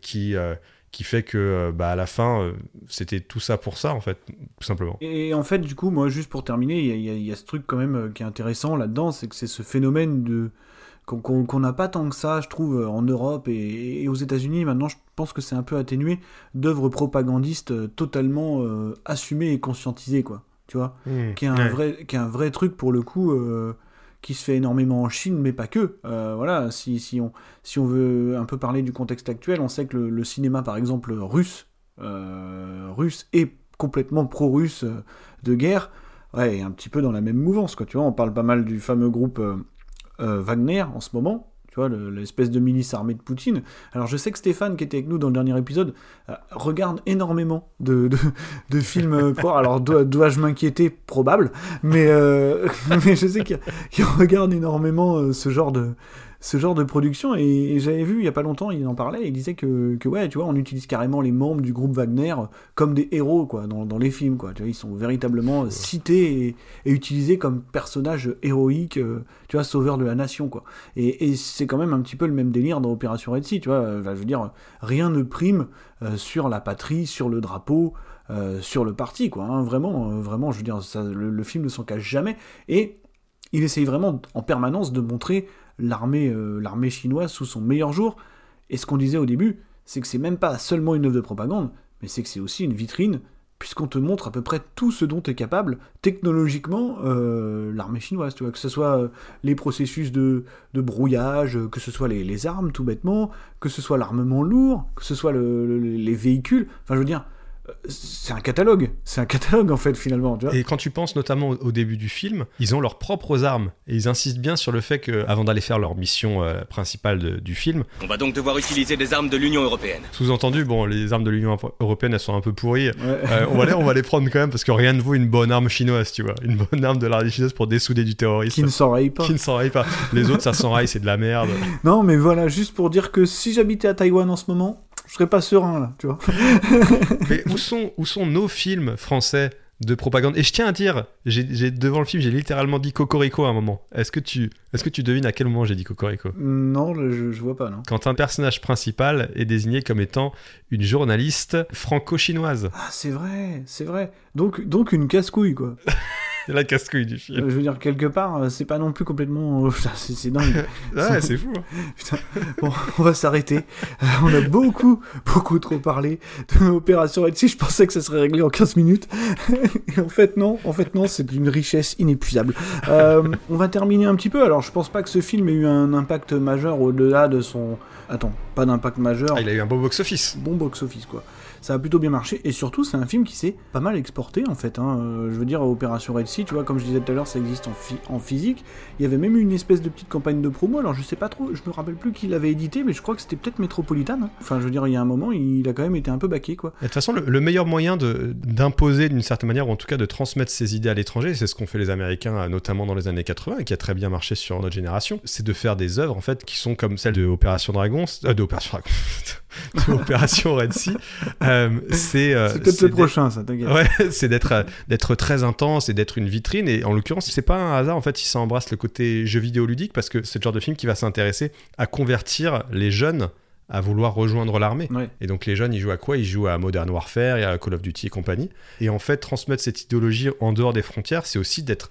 qui qui fait que bah, à la fin c'était tout ça pour ça en fait tout simplement. Et en fait, du coup, moi, juste pour terminer, il y a, ce truc quand même qui est intéressant là-dedans, c'est que c'est ce phénomène de qu'on n'a pas tant que ça, je trouve, en Europe et, aux États-Unis. Maintenant, je pense que c'est un peu atténué d'œuvres propagandistes totalement assumées et conscientisées, quoi. Tu vois qui est un Ouais. vrai qui est un vrai truc pour le coup euh, qui se fait énormément en Chine mais pas que. Euh, voilà si, si on si on veut un peu parler du contexte actuel on sait que le, le cinéma par exemple russe euh, russe est complètement pro-russe de guerre ouais est un petit peu dans la même mouvance quoi. Tu vois on parle pas mal du fameux groupe Wagner en ce moment tu vois, le- l'espèce de milice armée de Poutine. Alors je sais que Stéphane, qui était avec nous dans le dernier épisode, euh, regarde énormément de, de, films euh, pro. Alors dois- dois-je m'inquiéter? Probable. Mais, euh, mais je sais qu'il regarde énormément ce genre de ce genre de production et, et j'avais vu il y a pas longtemps il en parlait il disait que, que ouais tu vois on utilise carrément les membres du groupe Wagner comme des héros quoi dans, dans les films quoi. Tu vois ils sont véritablement cités et, et utilisés comme personnages héroïques euh, tu vois sauveurs de la nation quoi. Et, et c'est quand même un petit peu le même délire dans Opération Red Sea tu vois. Je veux dire rien ne prime euh, sur la patrie sur le drapeau euh, sur le parti quoi hein. vraiment vraiment je veux dire ça, le, le film ne s'en cache jamais. Et il essaye vraiment en permanence de montrer l'armée euh, l'armée chinoise sous son meilleur jour. Et ce qu'on disait au début, c'est que c'est même pas seulement une œuvre de propagande, mais c'est que c'est aussi une vitrine, puisqu'on te montre à peu près tout ce dont est capable technologiquement euh, l'armée chinoise. Que ce soit euh, les processus de, de brouillage, que ce soit les, les armes tout bêtement, que ce soit l'armement lourd, que ce soit le- le- les véhicules. Enfin, je veux dire, c'est un catalogue. C'est un catalogue en fait finalement. Tu vois. Et quand tu penses notamment au, au début du film, ils ont leurs propres armes et ils insistent bien sur le fait que avant d'aller faire leur mission euh, principale de- du film, On va donc devoir utiliser des armes de l'Union européenne. sous-entendu, bon, les armes de l'Union européenne elles sont un peu pourries. Ouais. Euh, on, va les, on va les prendre quand même parce que rien ne vaut une bonne arme chinoise, tu vois, une bonne arme de l'armée chinoise pour dessouder du terrorisme. Qui ne s'enraye pas. Qui ne s'enraille pas. Les autres, ça s'enraille, c'est de la merde. Non, mais voilà, juste pour dire que si j'habitais à Taïwan en ce moment, je serais pas serein là, tu vois. Mais où sont, où sont nos films français de propagande? Et je tiens à dire, j'ai devant le film, j'ai littéralement dit Cocorico à un moment. Est-ce que tu, est-ce que tu devines à quel moment j'ai dit Cocorico? Non, je, je vois pas, non. Quand un personnage principal est désigné comme étant une journaliste franco-chinoise. Ah, c'est vrai, c'est vrai. Donc, donc une casse-couille, quoi. C'est la casse-couille du film. Euh, je veux dire, quelque part, euh, c'est pas non plus complètement. Putain, c'est dingue. Ouais, c'est fou. hein. Putain. Bon, on va s'arrêter. Euh, on a beaucoup, beaucoup trop parlé de l'opération Red Sea. Je pensais que ça serait réglé en 15 minutes. Et en fait, non. En fait, non, c'est d'une richesse inépuisable. Euh, on va terminer un petit peu. Alors, je pense pas que ce film ait eu un impact majeur au-delà de son. Attends, pas d'impact majeur. Ah, il a eu un beau box-office. bon box-office quoi. Ça a plutôt bien marché et surtout c'est un film qui s'est pas mal exporté en fait. hein. Euh, je veux dire Opération Red Sea, tu vois comme je disais tout à l'heure ça existe en, en physique. Il y avait même eu une espèce de petite campagne de promo. Alors je sais pas trop, je me rappelle plus qui l'avait édité, mais je crois que c'était peut-être Metropolitan. hein. Enfin je veux dire il y a un moment il a quand même été un peu baqué quoi. De toute façon, le, le meilleur moyen d'imposer d'une certaine manière, ou en tout cas de transmettre ses idées à l'étranger, c'est ce qu'ont fait les Américains, euh, notamment dans les années 80, et qui a très bien marché sur notre génération, c'est de faire des œuvres en fait qui sont comme celle de Opération Dragon, euh, de Opération Dragon, Opération Red Sea. Euh, c'est euh, peut-être le prochain ça t'inquiète. Ouais, c'est d'être euh, d'être très intense et d'être une vitrine. Et en l'occurrence, c'est pas un hasard en fait si ça embrasse le côté jeu vidéo ludique parce que c'est le genre de film qui va s'intéresser à convertir les jeunes à vouloir rejoindre l'armée. Ouais. Et donc les jeunes, ils jouent à quoi? Ils jouent à Modern Warfare et à Call of Duty et compagnie. Et en fait, transmettre cette idéologie en dehors des frontières, c'est aussi d'être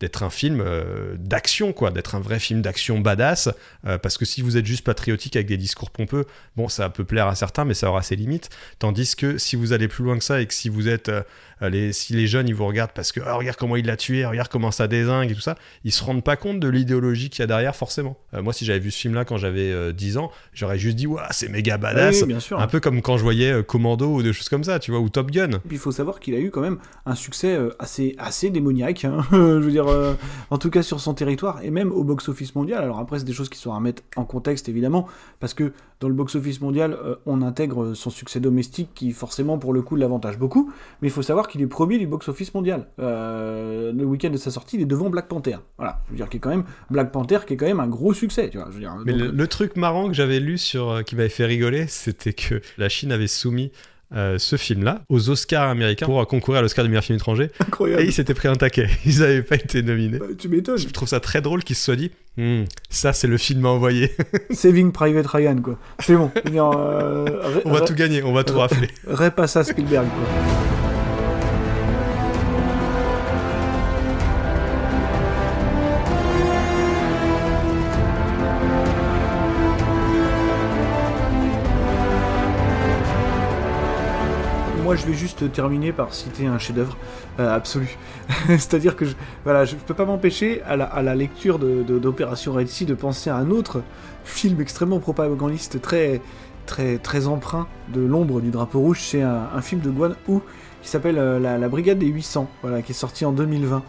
d'être un film euh, d'action, quoi, d'être un vrai film d'action badass. euh, parce que si vous êtes juste patriotique avec des discours pompeux, bon, ça peut plaire à certains, mais ça aura ses limites. Tandis que si vous allez plus loin que ça et que si vous êtes, euh, les, si les jeunes ils vous regardent parce que Ah, regarde comment il l'a tué, regarde comment ça désingue et tout ça, ils se rendent pas compte de l'idéologie qu'il y a derrière forcément. Euh, moi, si j'avais vu ce film-là quand j'avais euh, 10 ans, j'aurais juste dit Ouah, c'est méga badass. Oui, bien sûr. Un peu comme quand je voyais euh, Commando ou des choses comme ça, tu vois, ou Top Gun. Et puis il faut savoir qu'il a eu quand même un succès euh, assez, assez démoniaque, hein. je veux dire, euh, en tout cas sur son territoire, et même au box-office mondial. Alors après, c'est des choses qui sont à remettre en contexte, évidemment, parce que dans le box-office mondial, euh, on intègre son succès domestique qui, forcément, pour le coup, l'avantage beaucoup, mais il faut savoir qu'il est premier du box-office mondial. Euh, le week-end de sa sortie, il est devant Black Panther. Voilà, je veux dire, qui est quand même, Black Panther, qui est quand même un gros succès, tu vois. Je veux dire, Mais donc, le, le truc marrant que j'avais lu sur euh, qui m'avait fait rigoler, c'était que la Chine avait soumis euh, ce film-là aux Oscars américains pour concourir à l'Oscar du meilleur film étranger. incroyable. Et ils s'étaient pris un taquet. Ils n'avaient pas été nominés. Bah, tu m'étonnes. Je trouve ça très drôle qu'ils se soient dit Hmm, ça, c'est le film à envoyer. Saving Private Ryan, quoi. C'est bon. Dire, euh, on va tout gagner, on va tout rafler. Repasse à Spielberg, quoi. Moi, je vais juste terminer par citer un chef-d'œuvre euh, absolu. C'est-à-dire que je, voilà, je peux pas m'empêcher à la, à la lecture de, de- d'Opération Red Sea de penser à un autre film extrêmement propagandiste, très, très, très empreint de l'ombre du drapeau rouge. C'est un, un film de Guan Hu qui s'appelle euh, la, la Brigade des 800, voilà, qui est sorti en 2020.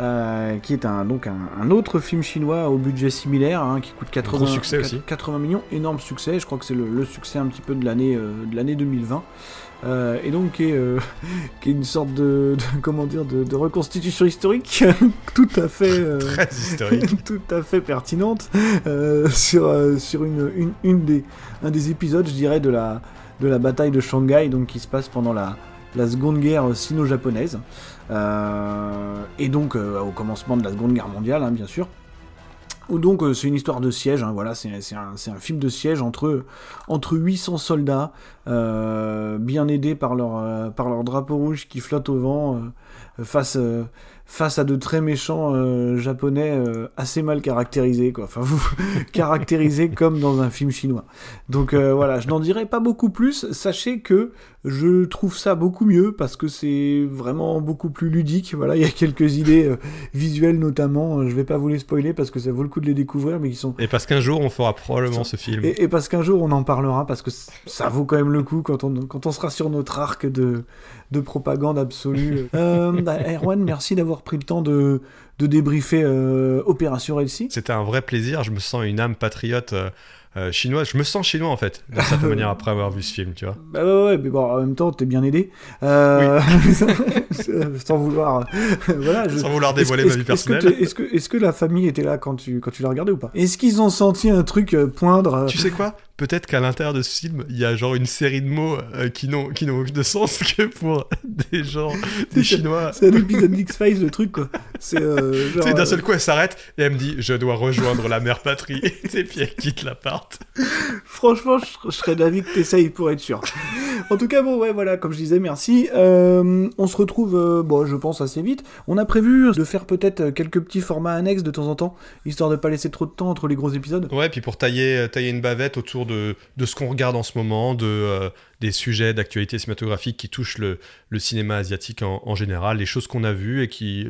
euh, qui est un, donc un, un autre film chinois au budget similaire, hein, qui coûte 80, Gros succès aussi. 80 millions, énorme succès, je crois que c'est le, le succès un petit peu de l'année euh, de l'année 2020. Euh, et donc qui est, euh, qui est une sorte de, de- comment dire de, de reconstitution historique tout à fait euh, Très historique. tout à fait pertinente sur, sur une, une, une des, un des épisodes, je dirais, de la, de la bataille de Shanghai, donc qui se passe pendant la, la Seconde Guerre sino-japonaise, et donc au commencement de la Seconde Guerre mondiale, hein, bien sûr. Donc euh, c'est une histoire de siège, hein, voilà, c'est un, film de siège entre, entre 800 soldats, euh, bien aidés par leur, euh, par drapeau rouge qui flotte au vent, euh, face, face à de très méchants japonais assez mal caractérisés, quoi. Enfin, vous caractérisés comme dans un film chinois. Donc voilà, je n'en dirai pas beaucoup plus. Sachez que je trouve ça beaucoup mieux parce que c'est vraiment beaucoup plus ludique. Voilà, il y a quelques idées euh, visuelles notamment. euh, Je vais pas vous les spoiler parce que ça vaut le coup de les découvrir, mais qui sont Et parce qu'un jour, on fera probablement ce film. et, et parce qu'un jour on en parlera, parce que ça vaut quand même le coup quand on, quand on sera sur notre arc de, de propagande absolue. Euh, Erwan, merci d'avoir pris le temps de, de débriefer euh, Opération Réussie. C'était un vrai plaisir. Je me sens une âme patriote euh, euh, chinoise. Je me sens chinois en fait, d'une certaine manière, après avoir vu ce film, tu vois. Bah ouais, ouais, mais bon, en même temps, t'es bien aidé. Euh, sans vouloir. voilà, je- Sans vouloir dévoiler ma vie est-ce que personnelle. t'es- Est-ce que, est-ce que la famille était là quand tu, quand tu l'as regardé ou pas? Est-ce qu'ils ont senti un truc euh, poindre euh, Tu sais quoi? Peut-être qu'à l'intérieur de ce film, il y a genre une série de mots euh, qui n'ont qui n'ont de sens que pour des gens, des Chinois. C'est un épisode d'X-Files, le truc, quoi. C'est euh, d'un euh, seul coup, elle s'arrête et elle me dit Je dois rejoindre la mère patrie. et puis elle quitte l'appart. Franchement, je, je serais d'avis que t'essayes pour être sûr. en tout cas, bon, ouais, voilà, comme je disais, merci. Euh, on se retrouve, euh, bon, je pense, assez vite. On a prévu de faire peut-être quelques petits formats annexes de temps en temps, histoire de pas laisser trop de temps entre les gros épisodes. Ouais, puis pour tailler, tailler une bavette autour de, de ce qu'on regarde en ce moment, de, euh, des sujets d'actualité cinématographique qui touchent le, le cinéma asiatique en, en général, les choses qu'on a vues et qui,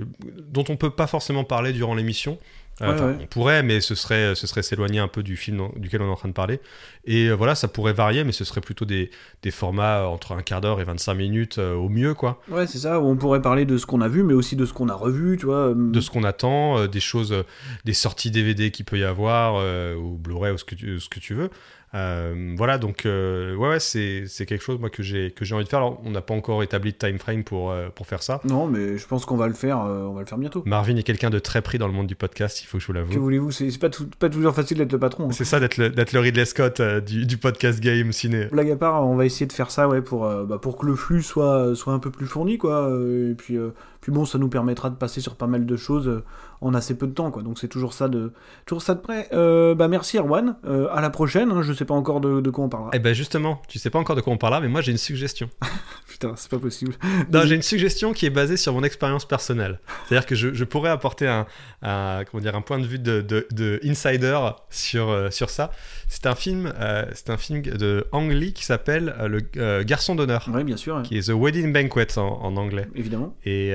dont on peut pas forcément parler durant l'émission. Euh, Ouais, enfin, ouais. On pourrait, mais ce serait, ce serait s'éloigner un peu du film dans- duquel on est en train de parler. Et euh, voilà, ça pourrait varier, mais ce serait plutôt des, des formats entre un quart d'heure et 25 minutes euh, au mieux, quoi. Ouais, c'est ça, où on pourrait parler de ce qu'on a vu, mais aussi de ce qu'on a revu, tu vois. de ce qu'on attend, des choses, des sorties DVD qu'il peut y avoir, ou Blu-ray, ou ce que tu, ce que tu veux. Euh, voilà, donc euh, ouais, ouais c'est c'est quelque chose moi que j'ai que j'ai envie de faire. Alors, on n'a pas encore établi de time frame pour euh, pour faire ça. Non, mais je pense qu'on va le faire, euh, on va le faire bientôt. Marvin est quelqu'un de très pris dans le monde du podcast, il faut que je vous Que l'avoue. voulez-vous C'est c'est pas, tout- pas toujours facile d'être le patron. hein. C'est ça d'être le, d'être le Ridley Scott euh, du, du podcast game ciné. Blague à part, on va essayer de faire ça, ouais, pour, euh, bah, pour que le flux soit, soit un peu plus fourni, quoi. euh, Et puis, euh, puis bon, ça nous permettra de passer sur pas mal de choses euh, en assez peu de temps, quoi. Donc c'est toujours ça de, toujours ça de près. Euh, bah merci Erwan. Euh, à la prochaine. hein, je sais pas encore de, de quoi on parlera. Eh ben justement, tu sais pas encore de quoi on parle là, mais moi j'ai une suggestion. Putain, c'est pas possible. Non, j'ai une suggestion qui est basée sur mon expérience personnelle. C'est-à-dire que je, je pourrais apporter un, un- comment dire, un point de vue de, de, de insider sur, euh, sur ça. C'est un film, euh, c'est un film de Ang Lee qui s'appelle euh, Le euh, Garçon d'honneur, Ouais, bien sûr, ouais. qui est The Wedding Banquet en, en anglais. évidemment. Et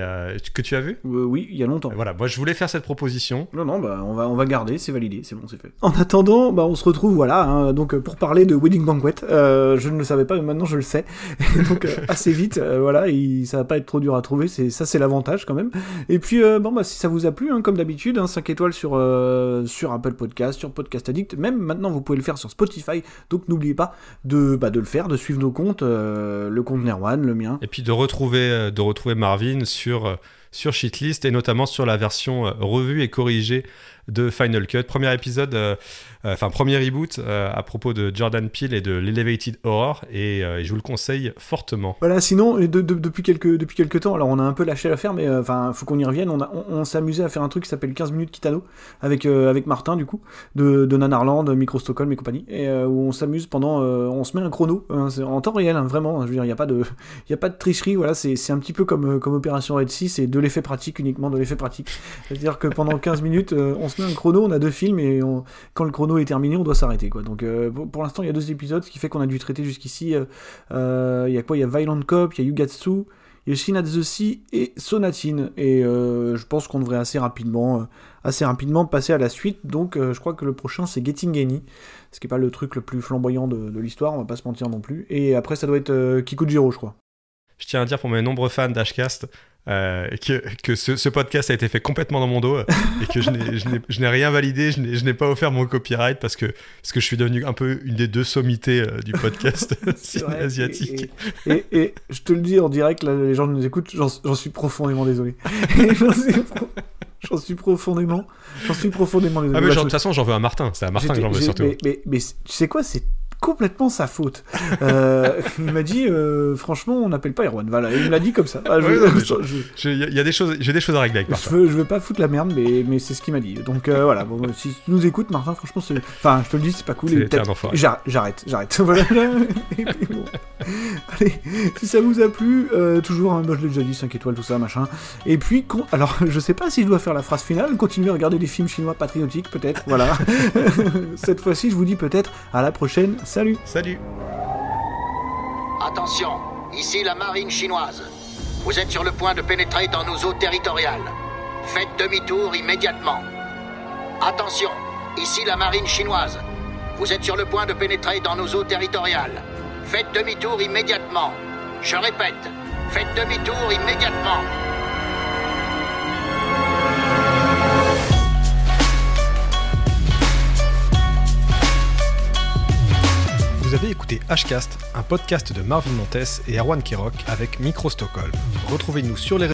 que tu as vu? Oui, il y a longtemps. Voilà, moi je voulais faire cette proposition. Non, non, bah, on va, on va garder, c'est validé, c'est bon, c'est fait. En attendant, bah, on se retrouve, voilà, hein, donc pour parler de Wedding Banquet. Je ne le savais pas, mais maintenant je le sais. Et donc assez vite, voilà, il- ça va pas être trop dur à trouver, c'est ça, c'est l'avantage quand même. Et puis, bon, bah, si ça vous a plu, hein, comme d'habitude, hein, 5 étoiles sur sur Apple Podcast, sur Podcast Addict, même maintenant vous pouvez le sur Spotify. Donc n'oubliez pas de, bah, de le faire, de suivre nos comptes, euh, le compte Nerwan, le mien. Et puis de retrouver, euh, de retrouver Marvin sur, euh, sur Shitlist et notamment sur la version euh, revue et corrigée de Final Cut. Premier épisode, euh, euh, enfin premier reboot à propos de Jordan Peele et de l'Elevated Horror et je vous le conseille fortement. Voilà, sinon, et de- de- depuis, quelques, depuis quelques temps, alors on a un peu lâché l'affaire, mais enfin, faut qu'on y revienne. On, on, on s'amusait à faire un truc qui s'appelle 15 minutes Kitano, avec, avec Martin, du coup, de, de Nanarland, Micro Stockholm et compagnie, et où on s'amuse pendant. on se met un chrono, hein, en temps réel, hein, vraiment. Je veux dire, il n'y a, pas de- a pas de tricherie, voilà, c'est un petit peu comme, comme Opération Red 6, c'est de l'effet pratique, uniquement de l'effet pratique. C'est-à-dire que pendant 15 minutes, euh, on se met un chrono, on a deux films, et on- quand le chrono est terminé, on doit s'arrêter, quoi. Donc, euh, pour, l'instant, il y a deux épisodes, ce qui fait qu'on a dû traiter jusqu'ici. euh, Il y a quoi? Il y a Violent Cop, il y a Yugatsu, il y a Shin at the Sea et Sonatine. Et je pense qu'on devrait assez rapidement, assez rapidement passer à la suite. Donc je crois que le prochain c'est Getting Any, ce qui est pas le truc le plus flamboyant de, de l'histoire, on va pas se mentir non plus. Et après ça doit être euh, Kikujiro, je crois. Je tiens à dire pour mes nombreux fans d'Ashcast euh, que, que ce, ce podcast a été fait complètement dans mon dos euh, et que je n'ai- rien validé, je n'ai pas offert mon copyright parce que, parce que je suis devenu un peu une des deux sommités euh, du podcast vrai, asiatique. Et, et- et- et je te le dis en direct, là, les gens nous écoutent, j'en suis profondément désolé. J'en suis, profondément, j'en suis profondément désolé. Ah, mais de toute façon, j'en veux à Martin. C'est à Martin que j'en veux surtout. Mais, mais- mais tu sais quoi, c'est complètement sa faute. Euh, il m'a dit, euh, franchement, on n'appelle pas Erwan. Voilà, il me l'a dit comme ça. Ah, y a des choses, j'ai des choses à régler avec je veux, je veux pas foutre la merde, mais, mais c'est ce qu'il m'a dit. Donc euh, voilà, bon, si tu nous écoutes, Martin, franchement, c'est. Enfin, je te le dis, c'est pas cool. J'arrête, j'arrête, j'arrête. Voilà. Et puis bon. Allez, si ça vous a plu, toujours, hein, moi je l'ai déjà dit, 5 étoiles, tout ça, machin. Et puis, con- alors, je sais pas si je dois faire la phrase finale, continuer à regarder des films chinois patriotiques, peut-être, voilà. Cette fois-ci, je vous dis peut-être à la prochaine, salut Salut Attention, ici la marine chinoise. Vous êtes sur le point de pénétrer dans nos eaux territoriales. Faites demi-tour immédiatement. Attention, ici la marine chinoise. Vous êtes sur le point de pénétrer dans nos eaux territoriales. Faites demi-tour immédiatement. Je répète, faites demi-tour immédiatement. Vous avez écouté Hcast, un podcast de Marvin Montes et Erwan Kirok avec Micro Stockholm. Retrouvez-nous sur les